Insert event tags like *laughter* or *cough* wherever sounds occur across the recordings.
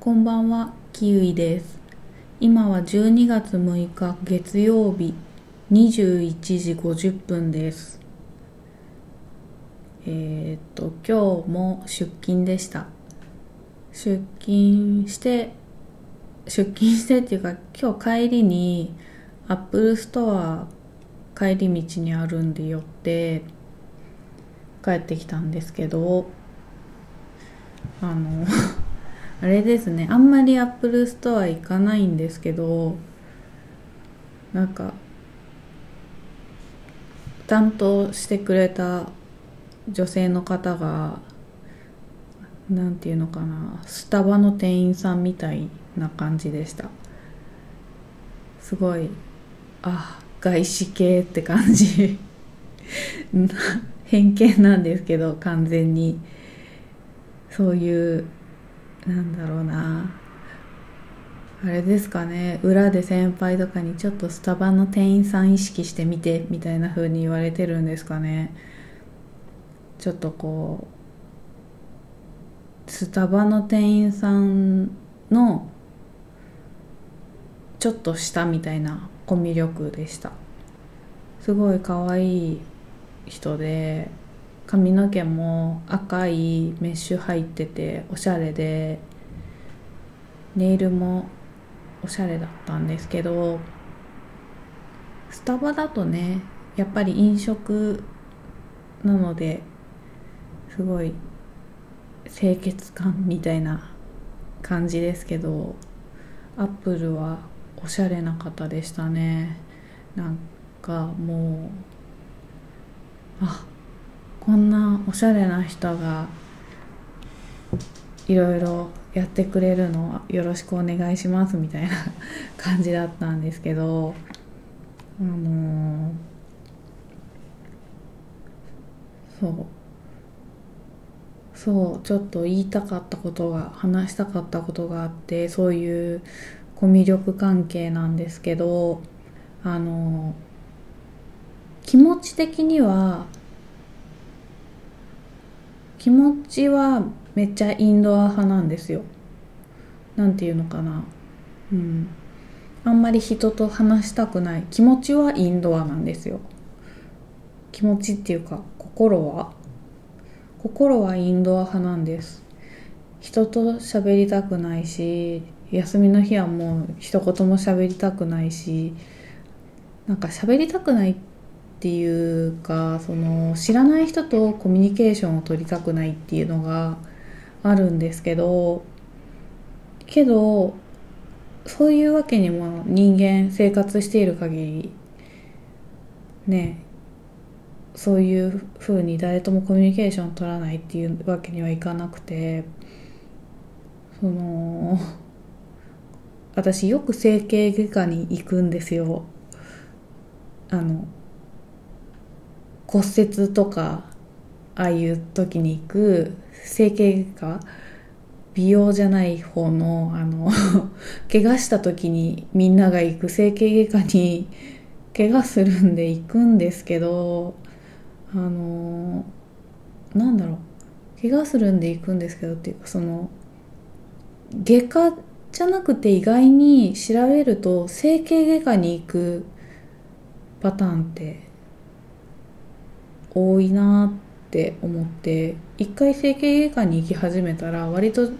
こんばんは、キウイです。今は12月6日月曜日21時50分です。えーっと、今日も出勤でした。出勤して、出勤してっていうか、今日帰りに Apple Store 帰り道にあるんで寄って帰ってきたんですけど、あの、あれですね。あんまり Apple Store 行かないんですけどなんか担当してくれた女性の方がなんていうのかなスタバの店員さんみたいな感じでした。すごいあ外資系って感じ。*laughs* 偏見なんですけど完全に。そういうなんだろうな。あれですかね。裏で先輩とかにちょっとスタバの店員さん意識してみてみたいな風に言われてるんですかね。ちょっとこうスタバの店員さんのちょっと下みたいなコミュ力でした。すごい可愛い人で髪の毛も赤いメッシュ入ってておしゃれでネイルもおしゃれだったんですけどスタバだとねやっぱり飲食なのですごい清潔感みたいな感じですけどアップルはおしゃれな方でしたね。なんかもうあこんなおしゃれな人がいろいろやってくれるのはよろしくお願いしますみたいな感じだったんですけどあのーそうそうちょっと言いたかったことが話したかったことがあってそういうコミュ力関係なんですけどあのー気持ち的には気持ちはめっちゃインドア派なんですよ。なんていうのかな。うん。あんまり人と話したくない。気持ちはインドアなんですよ。気持ちっていうか心は。心はインドア派なんです。人と喋りたくないし休みの日はもう一言も喋りたくないしなんか喋りたくないってていうかその知らない人とコミュニケーションを取りたくないっていうのがあるんですけどけどそういうわけにも人間生活している限りねそういうふうに誰ともコミュニケーションを取らないっていうわけにはいかなくてその私よく整形外科に行くんですよ。あの骨折とかああいう時に行く整形外科？美容じゃない方のあの *laughs* 怪我した時にみんなが行く整形外科に怪我するんで行くんですけどあのなんだろう。怪我するんで行くんですけどっていうかその外科じゃなくて意外に調べると整形外科に行くパターンって多いなって思って一回整形外科に行き始めたら割と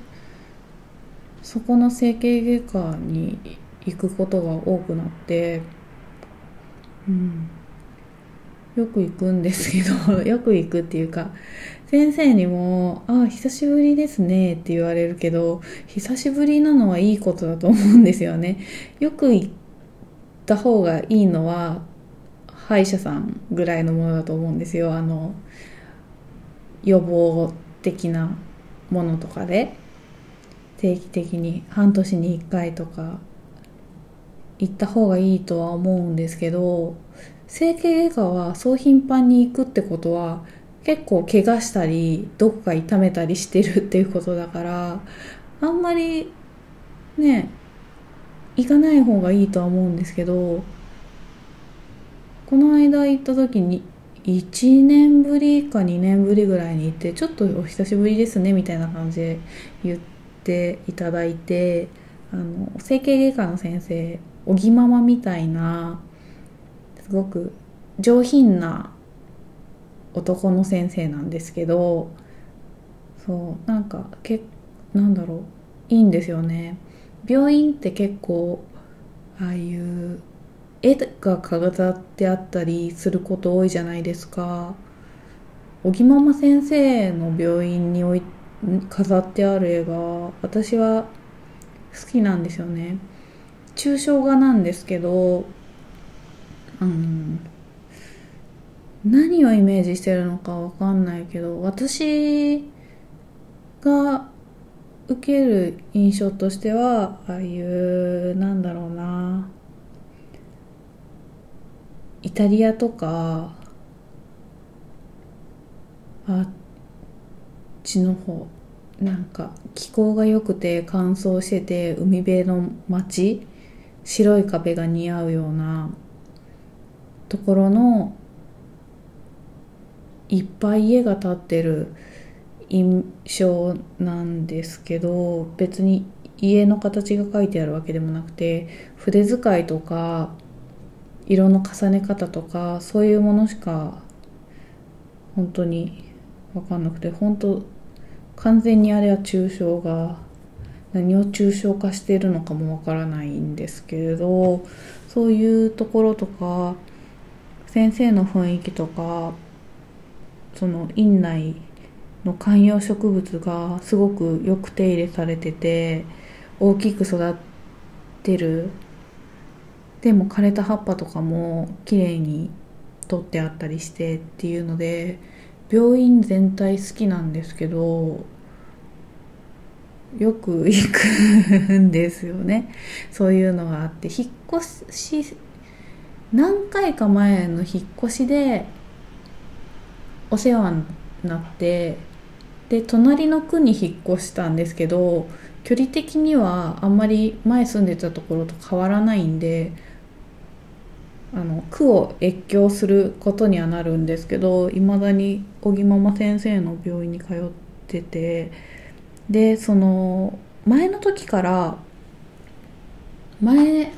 そこの整形外科に行くことが多くなってうん。よく行くんですけど *laughs* よく行くっていうか先生にも「ああ久しぶりですね」って言われるけど久しぶりなのはいいことだと思うんですよね。よく行った方がいいのは歯医者さんぐらいのものだと思うんですよ。あの予防的なものとかで。定期的に半年に1回とか行った方がいいとは思うんですけど整形外科はそう頻繁に行くってことは結構怪我したりどこか痛めたりしてるっていうことだからあんまりね行かない方がいいとは思うんですけどこの間行った時に1年ぶりか2年ぶりぐらいに行ってちょっとお久しぶりですねみたいな感じで言っていただいてあの整形外科の先生おぎママみたいなすごく上品な男の先生なんですけどそうなんかけなんだろういいんですよね。病院って結構ああいう絵が飾ってあったりすること多いじゃないですか。小木ママ先生の病院に置い飾ってある絵が私は好きなんですよね。抽象画なんですけどうん何をイメージしてるのかわかんないけど私が受ける印象としてはああいうなんだろうな。イタリアとかあっちの方なんか気候が良くて乾燥してて海辺の街白い壁が似合うようなところのいっぱい家が建ってる印象なんですけど別に家の形が書いてあるわけでもなくて筆使いとか色の重ね方とかそういうものしか本当に分かんなくて本当完全にあれは抽象が何を抽象化しているのかもわからないんですけれどそういうところとか先生の雰囲気とかその院内の観葉植物がすごくよく手入れされてて大きく育ってるでも枯れた葉っぱとかも綺麗に取ってあったりしてっていうので病院全体好きなんですけどよく行くんですよね。そういうのがあって引っ越し何回か前の引っ越しでお世話になってで隣の区に引っ越したんですけど距離的にはあんまり前住んでたところと変わらないんであの区を越境することにはなるんですけどいまだに小木ママ先生の病院に通っててでその前の時から前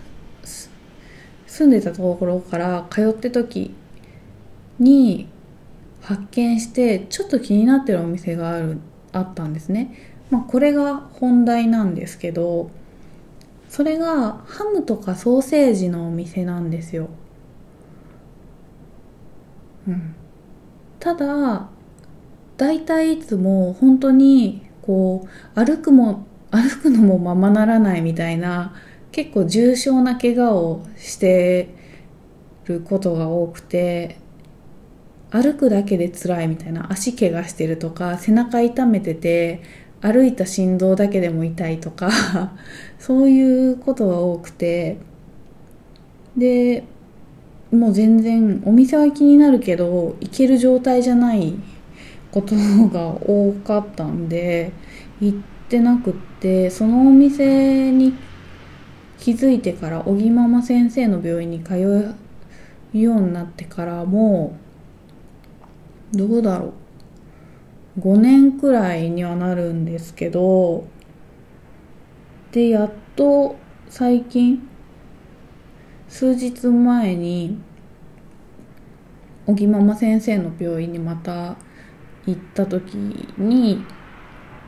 住んでたところから通って時に発見してちょっと気になってるお店があるあったんですね。まあ、これが本題なんですけどそれがハムとかソーセージのお店なんですよ。うん、ただ大体いつも本当にこう歩くも *laughs* 歩くのもままならないみたいな結構重症な怪我をしてることが多くて歩くだけで辛いみたいな足怪我してるとか背中痛めてて歩いた振動だけでも痛いとか *laughs* そういうことが多くて。でもう全然お店は気になるけど行ける状態じゃないことが多かったんで行ってなくってそのお店に気づいてから小木ママ先生の病院に通うようになってからもどうだろう。5年くらいにはなるんですけどでやっと最近数日前に小木ママ先生の病院にまた行った時に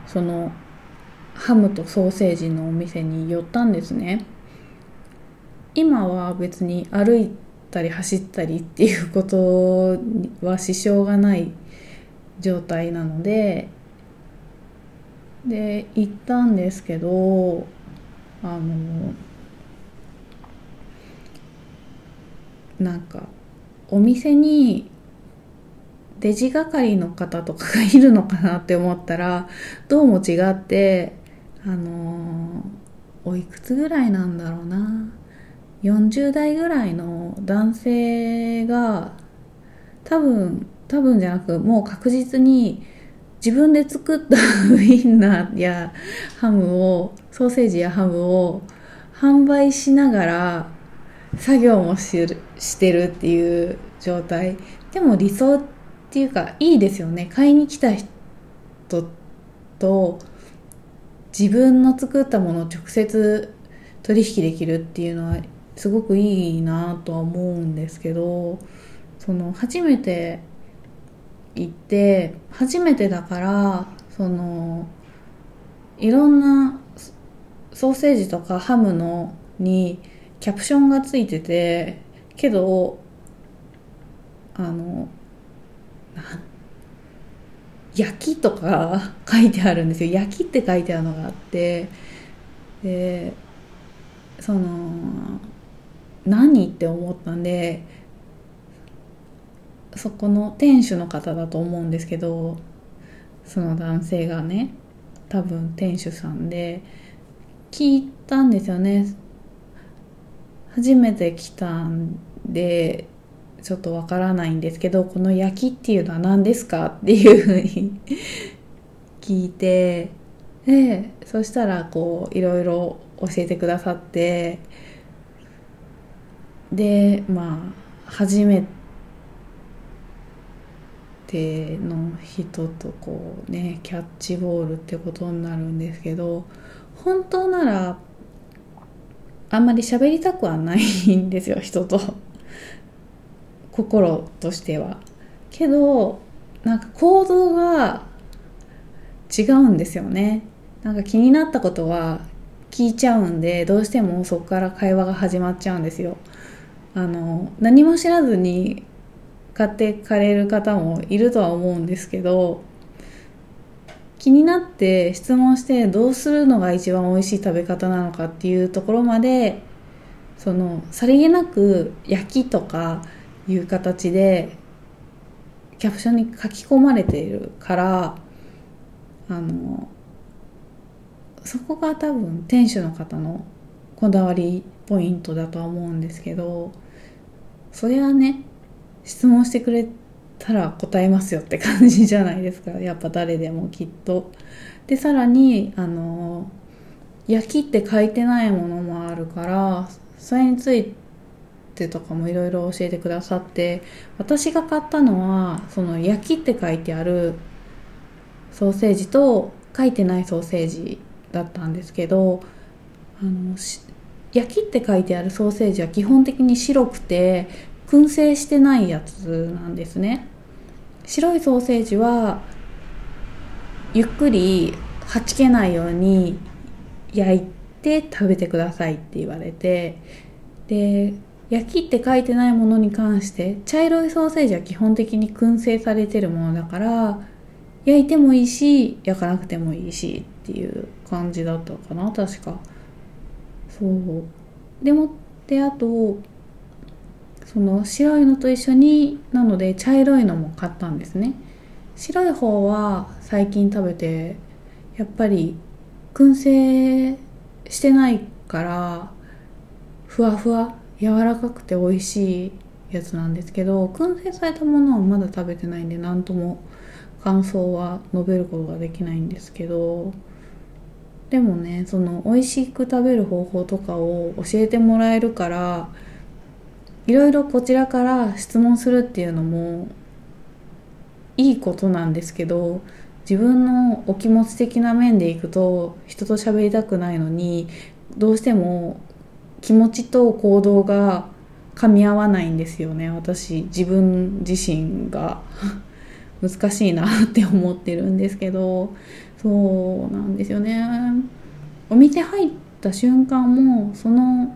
そのハムとソーセージのお店に寄ったんですね。今は別に歩いたり走ったりっていうことは支障がない状態なのでで行ったんですけどあのなんかお店にレジ係の方とかがいるのかなって思ったら *laughs* どうも違ってあのおいくつぐらいなんだろうな。40代ぐらいの男性が多分多分じゃなくもう確実に自分で作ったウインナーやハムをソーセージやハムを販売しながら作業もししてるっていう状態。でも理想っていうかいいですよね。買いに来た人と自分の作ったものを直接取引できるっていうのはすごくいいなとは思うんですけどその初めて行って初めてだからそのいろんなソーセージとかハムのにキャプションがついててけどあの焼きとか *laughs* 書いてあるんですよ。焼きって書いてあるのがあってでその何って思ったんでそこの店主の方だと思うんですけどその男性がね多分店主さんで聞いたんですよね。初めて来たんでちょっとわからないんですけどこの焼きっていうのは何ですかっていうふうに聞いてでそしたらこういろいろ教えてくださってでまあ初めての人とこうねキャッチボールってことになるんですけど本当ならあんまり喋りたくはないんですよ人と。心としては。けどなんか行動が違うんですよね。なんか気になったことは聞いちゃうんでどうしてもそこから会話が始まっちゃうんですよ。あの何も知らずに買ってかれる方もいるとは思うんですけど気になって質問してどうするのが一番美味しい食べ方なのかっていうところまでそのさりげなく焼きとかいう形でキャプションに書き込まれているからあのそこが多分店主の方のこだわりポイントだとは思うんですけどそれはね質問してくれてたら答えますよって感じじゃないですか *laughs* やっぱ誰でもきっと。でさらにあの焼きって書いてないものもあるからそれについてとかもいろいろ教えてくださって私が買ったのはその焼きって書いてあるソーセージと書いてないソーセージだったんですけどあの焼きって書いてあるソーセージは基本的に白くて燻製してないやつなんですね。白いソーセージはゆっくりはちけないように焼いて食べてくださいって言われてで焼きって書いてないものに関して茶色いソーセージは基本的に燻製されてるものだから焼いてもいいし焼かなくてもいいしっていう感じだったかな確か。そう。でもってあとその白いのと一緒になので茶色いのも買ったんですね。白い方は最近食べてやっぱり燻製してないからふわふわ柔らかくて美味しいやつなんですけど燻製されたものはまだ食べてないんで何とも感想は述べることができないんですけどでもねその美味しく食べる方法とかを教えてもらえるからいろいろこちらから質問するっていうのもいいことなんですけど自分のお気持ち的な面でいくと人と喋りたくないのにどうしても気持ちと行動が噛み合わないんですよね。私自分自身が。*laughs* 難しいなって思ってるんですけど。そうなんですよね。お店入った瞬間もその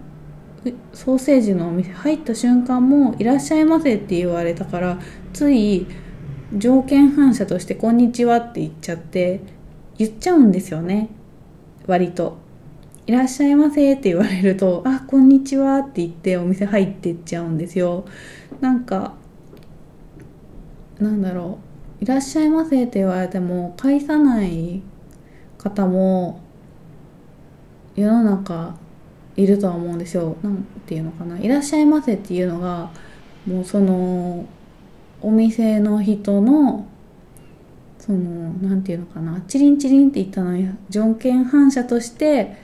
ソーセージのお店入った瞬間も「いらっしゃいませ」って言われたからつい条件反射として「こんにちは」って言っちゃって言っちゃうんですよね。割と「いらっしゃいませ」って言われると「あこんにちは」って言ってお店入ってっちゃうんですよ。なんかなんだろう「いらっしゃいませ」って言われても返さない方も世の中いるとは思うんですよ。なんていうのかな。いらっしゃいませっていうのが、もうその、お店の人の、その、なんていうのかな。チリンチリンって言ったのに、条件反射として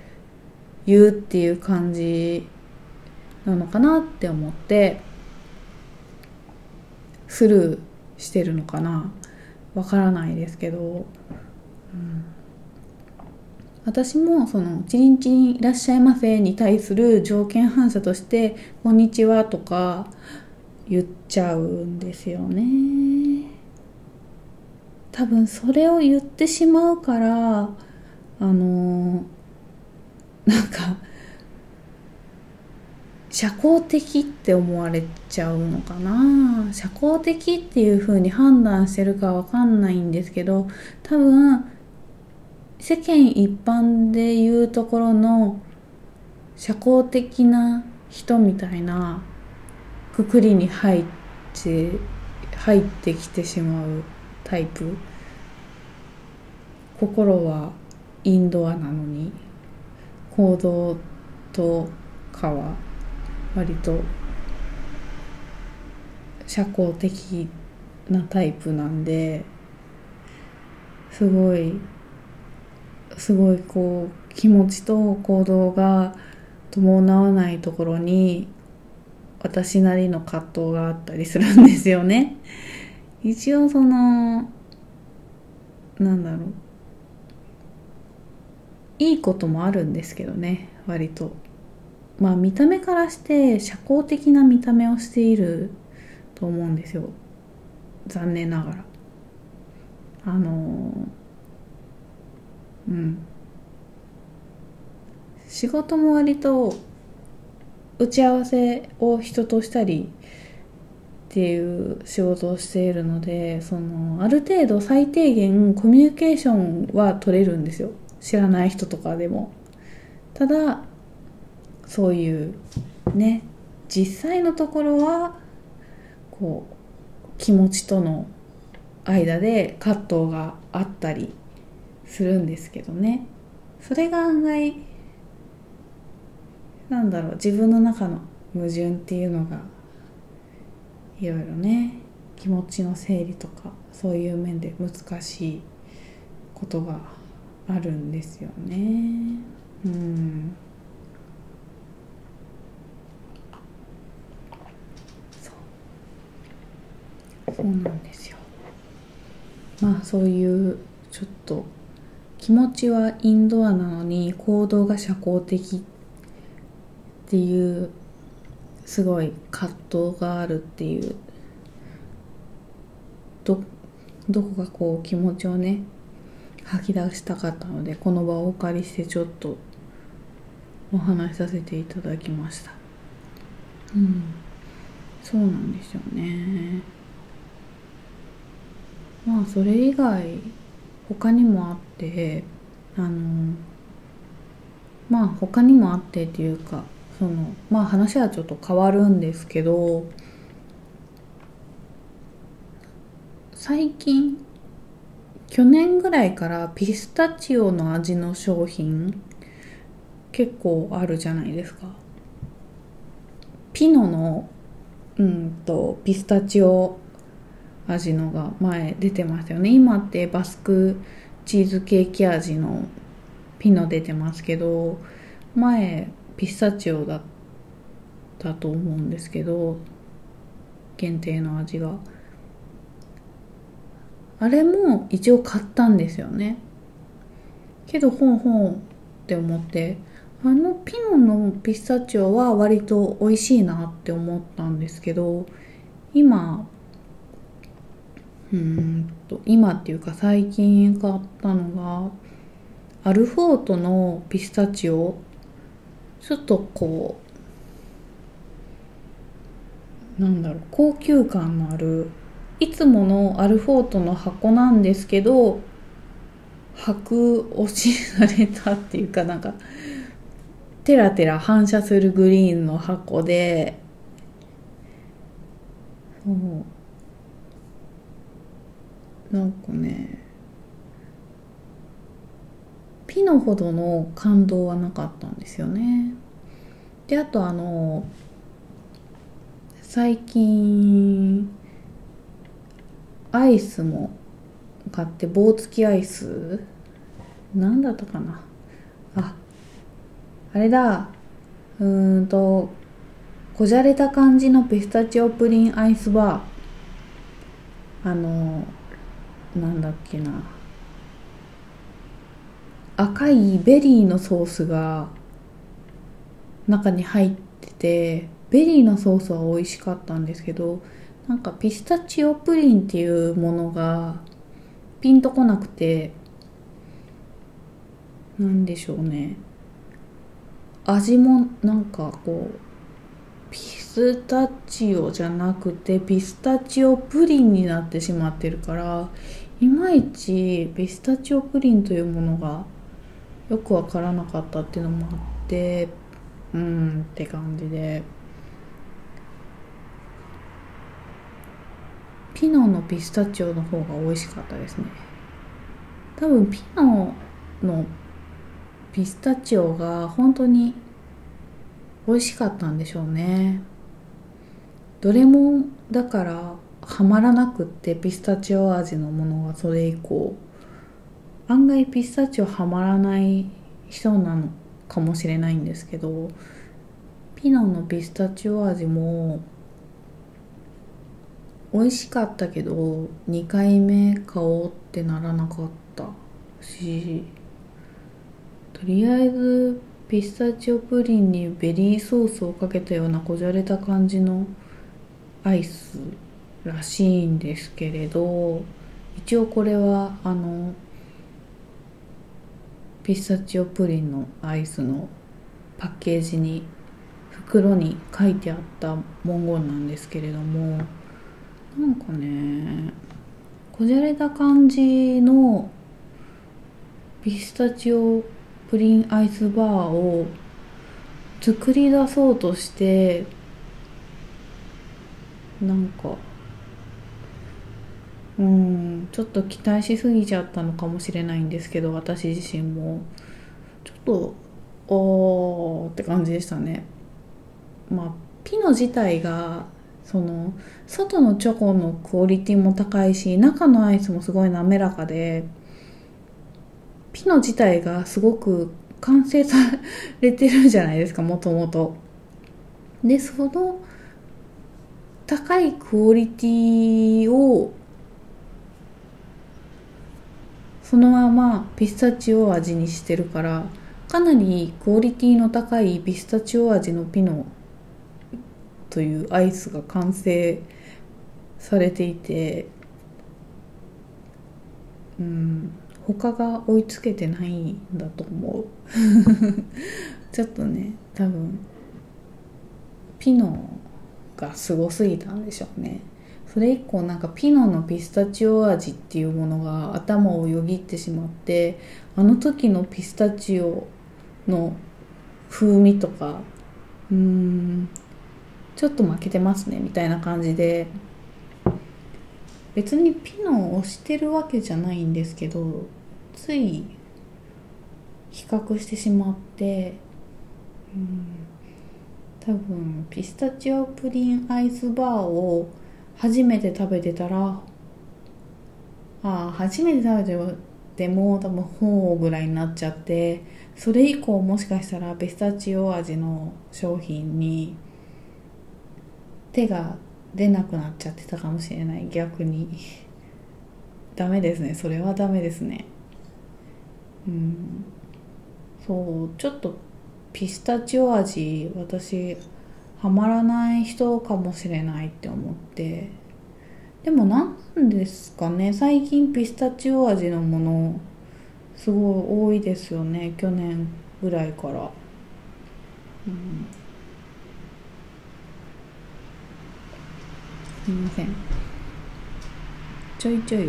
言うっていう感じなのかなって思って、スルーしてるのかな。わからないですけど、うん、私もその「チリンチリンいらっしゃいませ」に対する条件反射として「こんにちは」とか言っちゃうんですよね。多分それを言ってしまうからあのなんか社交的って思われちゃうのかな。社交的っていう風に判断してるかわかんないんですけど多分世間一般で言うところの社交的な人みたいなくくりに入って入ってきてしまうタイプ心はインドアなのに行動とかは割と社交的なタイプなんですごいすごいこう気持ちと行動が伴わないところに私なりの葛藤があったりするんですよね。*laughs* 一応そのなんだろう。いいこともあるんですけどね割と。まあ見た目からして社交的な見た目をしていると思うんですよ。残念ながら。あのうん。仕事も割と打ち合わせを人としたりっていう仕事をしているのでそのある程度最低限コミュニケーションは取れるんですよ。知らない人とかでも。ただそういうね実際のところはこう気持ちとの間で葛藤があったりするんですけどね。それが案外なんだろう自分の中の矛盾っていうのがいろいろね気持ちの整理とかそういう面で難しいことがあるんですよね。うん。そう。なんですよ。まあそういうちょっと気持ちはインドアなのに行動が社交的っていうすごい葛藤があるっていう。どどこかこう気持ちをね吐き出したかったのでこの場をお借りしてちょっとお話しさせていただきました。うん。そうなんですよね。まあそれ以外他にもあってあのまあ他にもあってっていうかそのまあ話はちょっと変わるんですけど最近去年ぐらいからピスタチオの味の商品結構あるじゃないですか。ピノのうんとピスタチオ味のが前出てましたよね。今ってバスクチーズケーキ味のピノ出てますけど前ピスタチオだったと思うんですけど限定の味が。あれも一応買ったんですよね。けどほんほんって思ってあのピノのピスタチオは割と美味しいなって思ったんですけど今うんと今っていうか最近買ったのがアルフォートのピスタチオ。ちょっとこうなんだろう高級感のあるいつものアルフォートの箱なんですけど白押しされたっていうかなんかテラテラ反射するグリーンの箱でそうなんかねピノほどの感動はなかったんですよね。であとあの最近アイスも買って棒付きアイス何だったかな。ああれだ。うーんとこじゃれた感じのピスタチオプリンアイスバー。あのなんだっけな。赤いベリーのソースが中に入っててベリーのソースは美味しかったんですけどなんかピスタチオプリンっていうものがピンとこなくてなんでしょうね。味もなんかこうピスタチオじゃなくてピスタチオプリンになってしまってるからいまいちピスタチオプリンというものがよくわからなかったっていうのもあってうんって感じで。ピノのピスタチオの方が美味しかったですね。多分ピノのピスタチオが本当に美味しかったんでしょうね。どれもだからハマらなくってピスタチオ味のものがそれ以降。案外ピスタチオハマらない人なのかもしれないんですけどピノのピスタチオ味も美味しかったけど2回目買おうってならなかったしとりあえずピスタチオプリンにベリーソースをかけたようなこじゃれた感じのアイスらしいんですけれど一応これはあのピスタチオプリンのアイスのパッケージに袋に書いてあった文言なんですけれどもなんかねこじゃれた感じのピスタチオプリンアイスバーを作り出そうとしてなんかうん。ちょっと期待しすぎちゃったのかもしれないんですけど私自身も。ちょっとおーって感じでしたね。まあピノ自体がその外のチョコのクオリティも高いし中のアイスもすごい滑らかでピノ自体がすごく完成されてるじゃないですかもともと。でその高いクオリティをそのままピスタチオ味にしてるからかなりクオリティの高いピスタチオ味のピノというアイスが完成されていてうん他が追いつけてないんだと思う。*laughs* ちょっとね多分ピノがすごすぎたんでしょうね。それ以降なんかピノのピスタチオ味っていうものが頭をよぎってしまってあの時のピスタチオの風味とかうーんちょっと負けてますねみたいな感じで。別にピノを推してるわけじゃないんですけどつい比較してしまってうん多分ピスタチオプリンアイスバーを初めて食べてたらああ初めて食べてでも多分ほうぐらいになっちゃってそれ以降もしかしたらピスタチオ味の商品に手が出なくなっちゃってたかもしれない。逆に。*laughs* ダメですね。それはダメですね。うん。そうちょっとピスタチオ味私ハマらない人かもしれないって思って。でもなんですかね。最近ピスタチオ味のものすごい多いですよね。去年ぐらいから。うん。すいません。ちょいちょい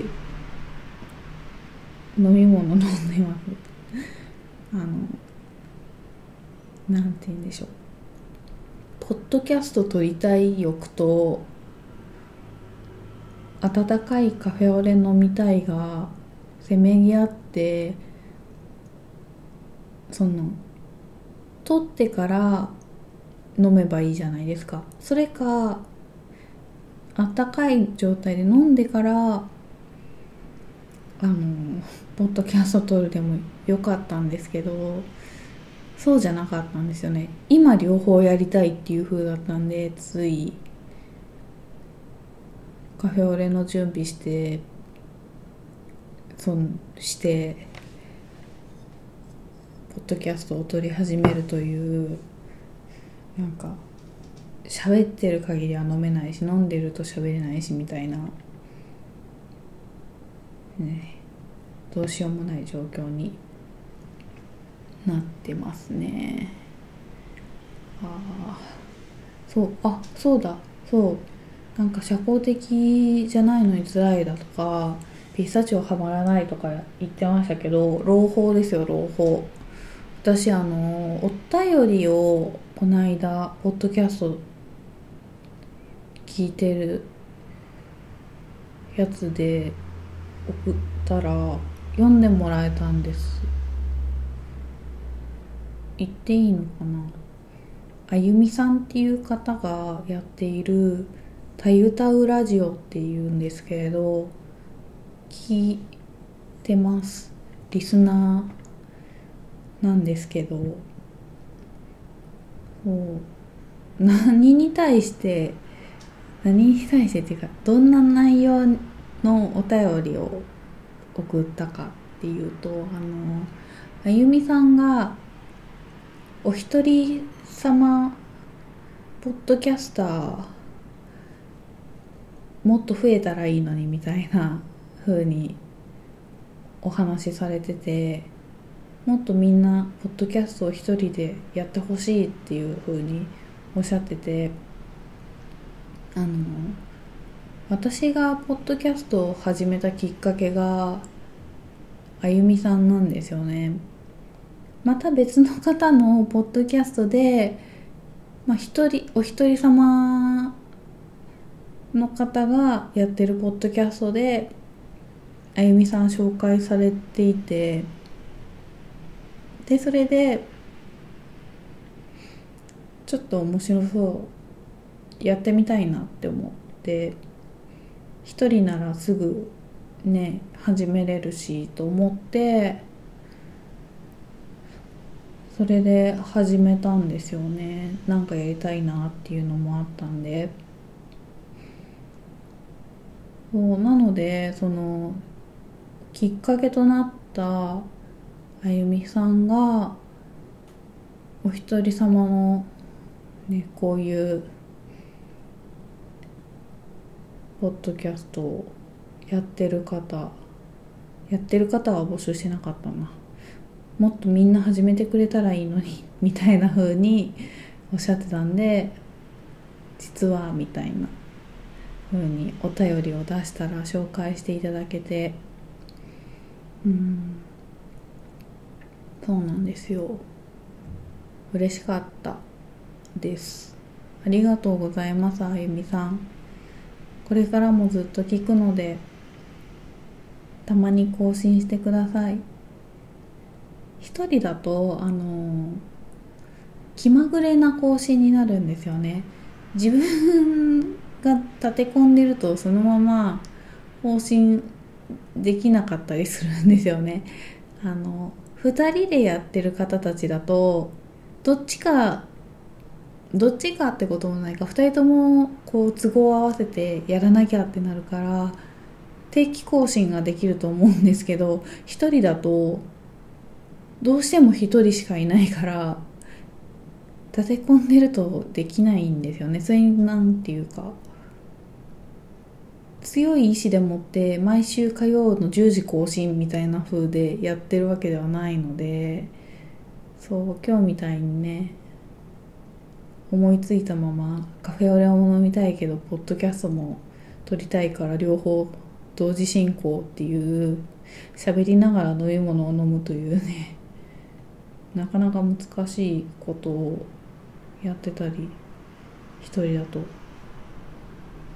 飲み物飲んでます。あのなんて言うんでしょう。ポッドキャスト撮りたい欲と温かいカフェオレ飲みたいがせめぎ合ってその取ってから飲めばいいじゃないですか。それかあったかい状態で飲んでからあのポッドキャスト撮るでもよかったんですけどそうじゃなかったんですよね。今両方やりたいっていう風だったんでつい。カフェオレの準備してそんしてポッドキャストを撮り始めるというなんか喋ってる限りは飲めないし飲んでると喋れないしみたいな。ね。どうしようもない状況に。なってますね。ああそうあそうだ。そう。なんか社交的じゃないのに辛いだとかピスタチオはまらないとか言ってましたけど朗報ですよ朗報。私あのお便りをこの間ポッドキャスト聞いてるやつで送ったら読んでもらえたんです。言っていいのかな？あゆみさんっていう方がやっている「たゆたうラジオ」っていうんですけれど聞いてます。リスナーなんですけど。もう何に対して何に対してっていうかどんな内容のお便りを送ったかっていうとあのあゆみさんがお一人様ポッドキャスターもっと増えたらいいのにみたいな風にお話しされててもっとみんなポッドキャストを一人でやってほしいっていう風におっしゃっててあの私がポッドキャストを始めたきっかけがあゆみさんなんですよね。また別の方のポッドキャストで、まあ、一人お一人様の方がやってるポッドキャストであゆみさん紹介されていてでそれでちょっと面白そうやってみたいなって思って一人ならすぐね始めれるしと思ってそれで始めたんですよね。なんかやりたいなっていうのもあったんで。そうなのでそのきっかけとなったあゆみさんがお一人様のねこういうポッドキャストをやってる方やってる方は募集しなかったな。もっとみんな始めてくれたらいいのに *laughs* みたいな風におっしゃってたんで実はみたいな風にお便りを出したら紹介していただけてうんそうなんですよ。嬉しかったです。ありがとうございますあゆみさん。これからもずっと聞くのでたまに更新してください。一人だとあの気まぐれな更新になるんですよね。自分が立て込んでるとそのまま更新できなかったりするんですよね。あの2人でやってる方たちだとどっちかどっちかってこともないか2人ともこう都合を合わせてやらなきゃってなるから定期更新ができると思うんですけど1人だとどうしても1人しかいないから立て込んでるとできないんですよね。それになんていうか。強い意志でもって毎週火曜の10時更新みたいな風でやってるわけではないのでそう今日みたいにね思いついたままカフェオレを飲みたいけどポッドキャストも撮りたいから両方同時進行っていう喋りながら飲み物を飲むというね。なかなか難しいことをやってたり一人だと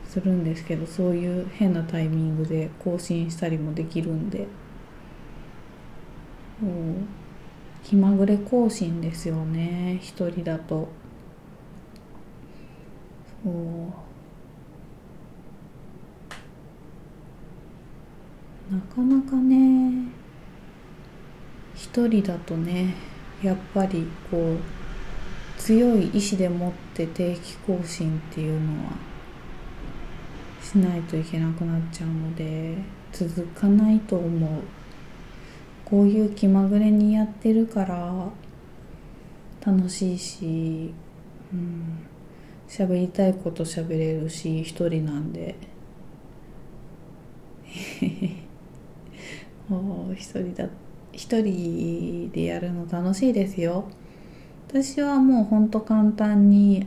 するんですけどそういう変なタイミングで更新したりもできるんで。気まぐれ更新ですよね。一人だと。そう。なかなかね一人だとねやっぱりこう強い意志でもって定期更新っていうのはしないといけなくなっちゃうので続かないと思う。こういう気まぐれにやってるから楽しいしうん喋りたいこと喋れるし一人なんで。*laughs* もう一人だ一人でやるの楽しいですよ。私はもうほんと簡単に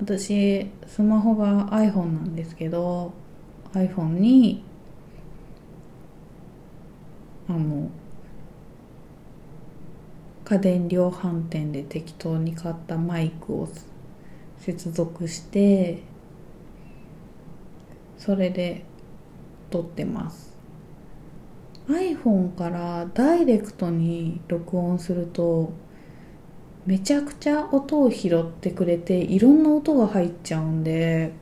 私スマホが iPhone なんですけど iPhone にあの家電量販店で適当に買ったマイクを接続してそれで撮ってます。iPhone からダイレクトに録音するとめちゃくちゃ音を拾ってくれていろんな音が入っちゃうんで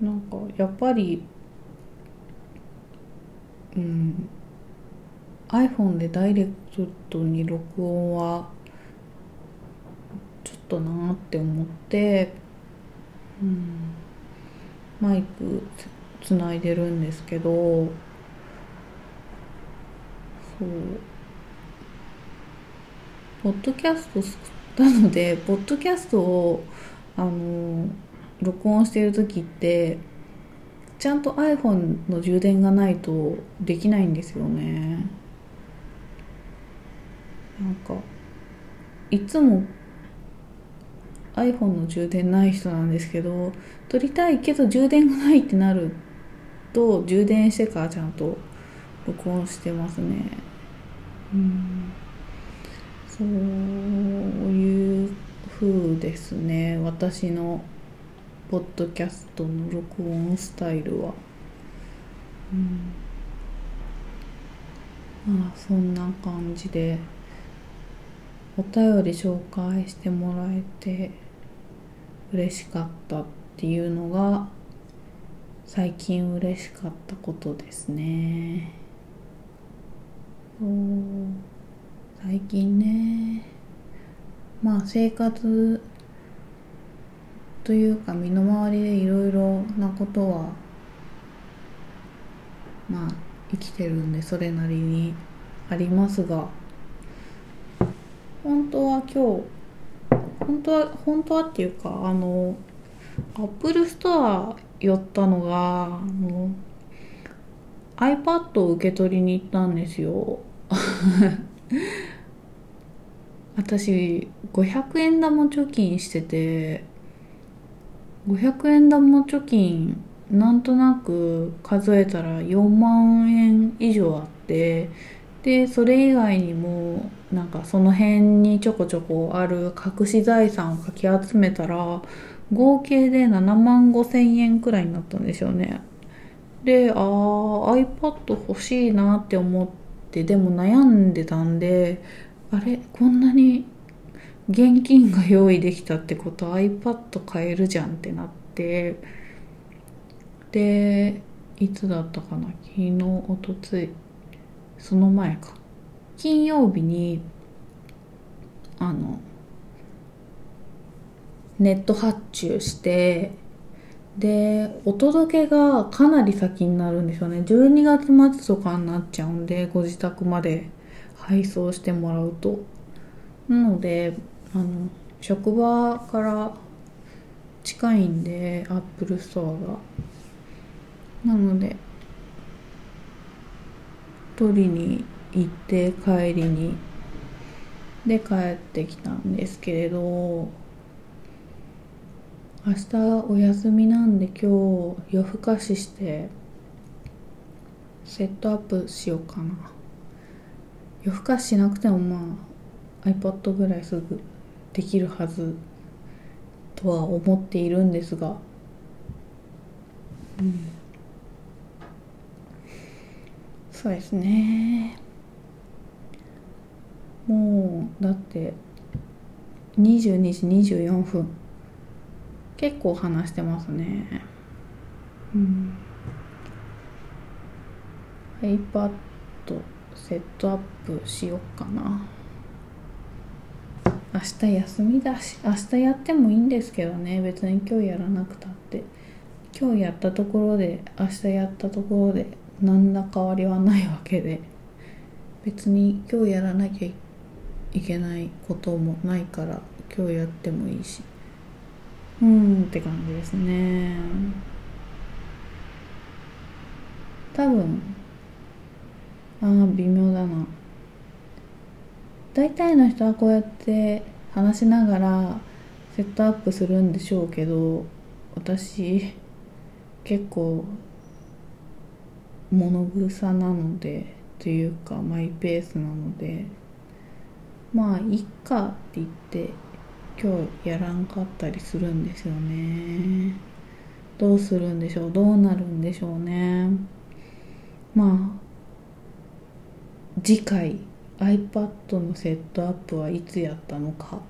なんかやっぱりうん iPhone でダイレクトに録音はちょっとなーって思って、うん、マイクつないでるんですけどそうポッドキャストなので *laughs* ポッドキャストをあの録音してる時ってちゃんと iPhone の充電がないとできないんですよね。なんかいつも iPhone の充電ない人なんですけど撮りたいけど充電がないってなると充電してからちゃんと録音してますね。うん。そういう風ですね。私のポッドキャストの録音スタイルは。うん。まあそんな感じで。お便り紹介してもらえて嬉しかったっていうのが最近嬉しかったことですね最近ねまあ生活というか身の回りでいろいろなことはまあ生きてるんでそれなりにありますが本当は今日本当は本当はっていうかあの Apple Store 寄ったのがあの iPad を受け取りに行ったんですよ。*laughs* 私500円玉貯金してて500円玉貯金なんとなく数えたら4万円以上あってでそれ以外にもなんかその辺にちょこちょこある隠し財産をかき集めたら合計で7万5千円くらいになったんですよね。でああ iPad 欲しいなって思ってでも悩んでたんであれこんなに現金が用意できたってこと iPad 買えるじゃんってなってでいつだったかな昨日おとついその前か。金曜日にあのネット発注してでお届けがかなり先になるんですよね。12月末とかになっちゃうんでご自宅まで配送してもらうと。なのであの職場から近いんで Apple Store が。なので取りに行って帰りに。で帰ってきたんですけれど。明日お休みなんで今日夜更かししてセットアップしようかな。夜更かししなくてもまあ iPad ぐらいすぐできるはずとは思っているんですが。うん。そうですね。もうだって22時24分。結構話してますね。うん。iPad セットアップしよっかな。明日休みだし明日やってもいいんですけどね。別に今日やらなくたって。今日やったところで明日やったところで何ら変わりはないわけで。別に今日やらなきゃいけないこともないから今日やってもいいし。うんって感じですね。多分。ああ微妙だな。大体の人はこうやって話しながらセットアップするんでしょうけど私結構物臭なのでというかマイペースなのでまあいっかって言って今日やらんかったりするんですよね。どうするんでしょう？どうなるんでしょうね？まあ次回 iPad のセットアップはいつやったのか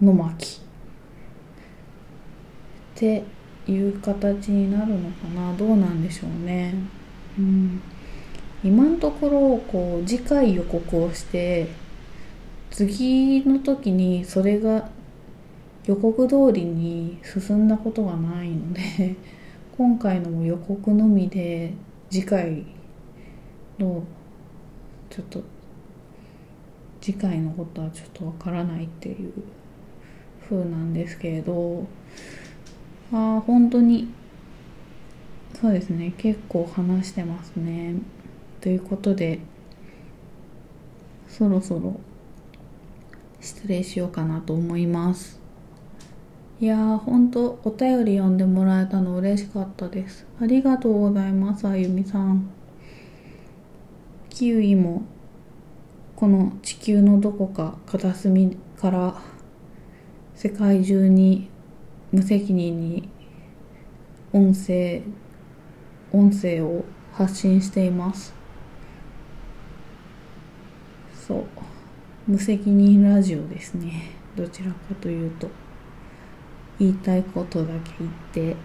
の巻。っていう形になるのかな？どうなんでしょうね？うん。今のところこう次回予告をして次の時にそれが予告通りに進んだことがないので *laughs* 今回のも予告のみで次回のちょっと次回のことはちょっとわからないっていう風なんですけれどああ本当にそうですね。結構話してますね。ということでそろそろ失礼しようかなと思います。いやーほんとお便り読んでもらえたの嬉しかったです。ありがとうございますあゆみさん。キウイもこの地球のどこか片隅から世界中に無責任に音声音声を発信しています。そう。無責任ラジオですね。どちらかというと。言いたいことだけ言ってっ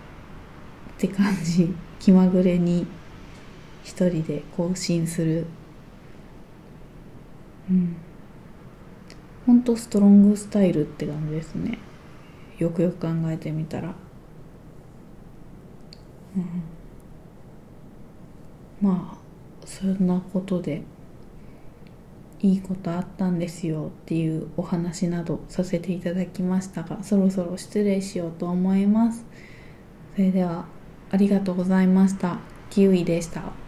て感じ。気まぐれに一人で更新する。うん。ほんとストロングスタイルって感じですね。よくよく考えてみたら、うん、まあそんなことで。いいことあったんですよっていうお話などさせていただきましたがそろそろ失礼しようと思います。それではありがとうございました。キウイでした。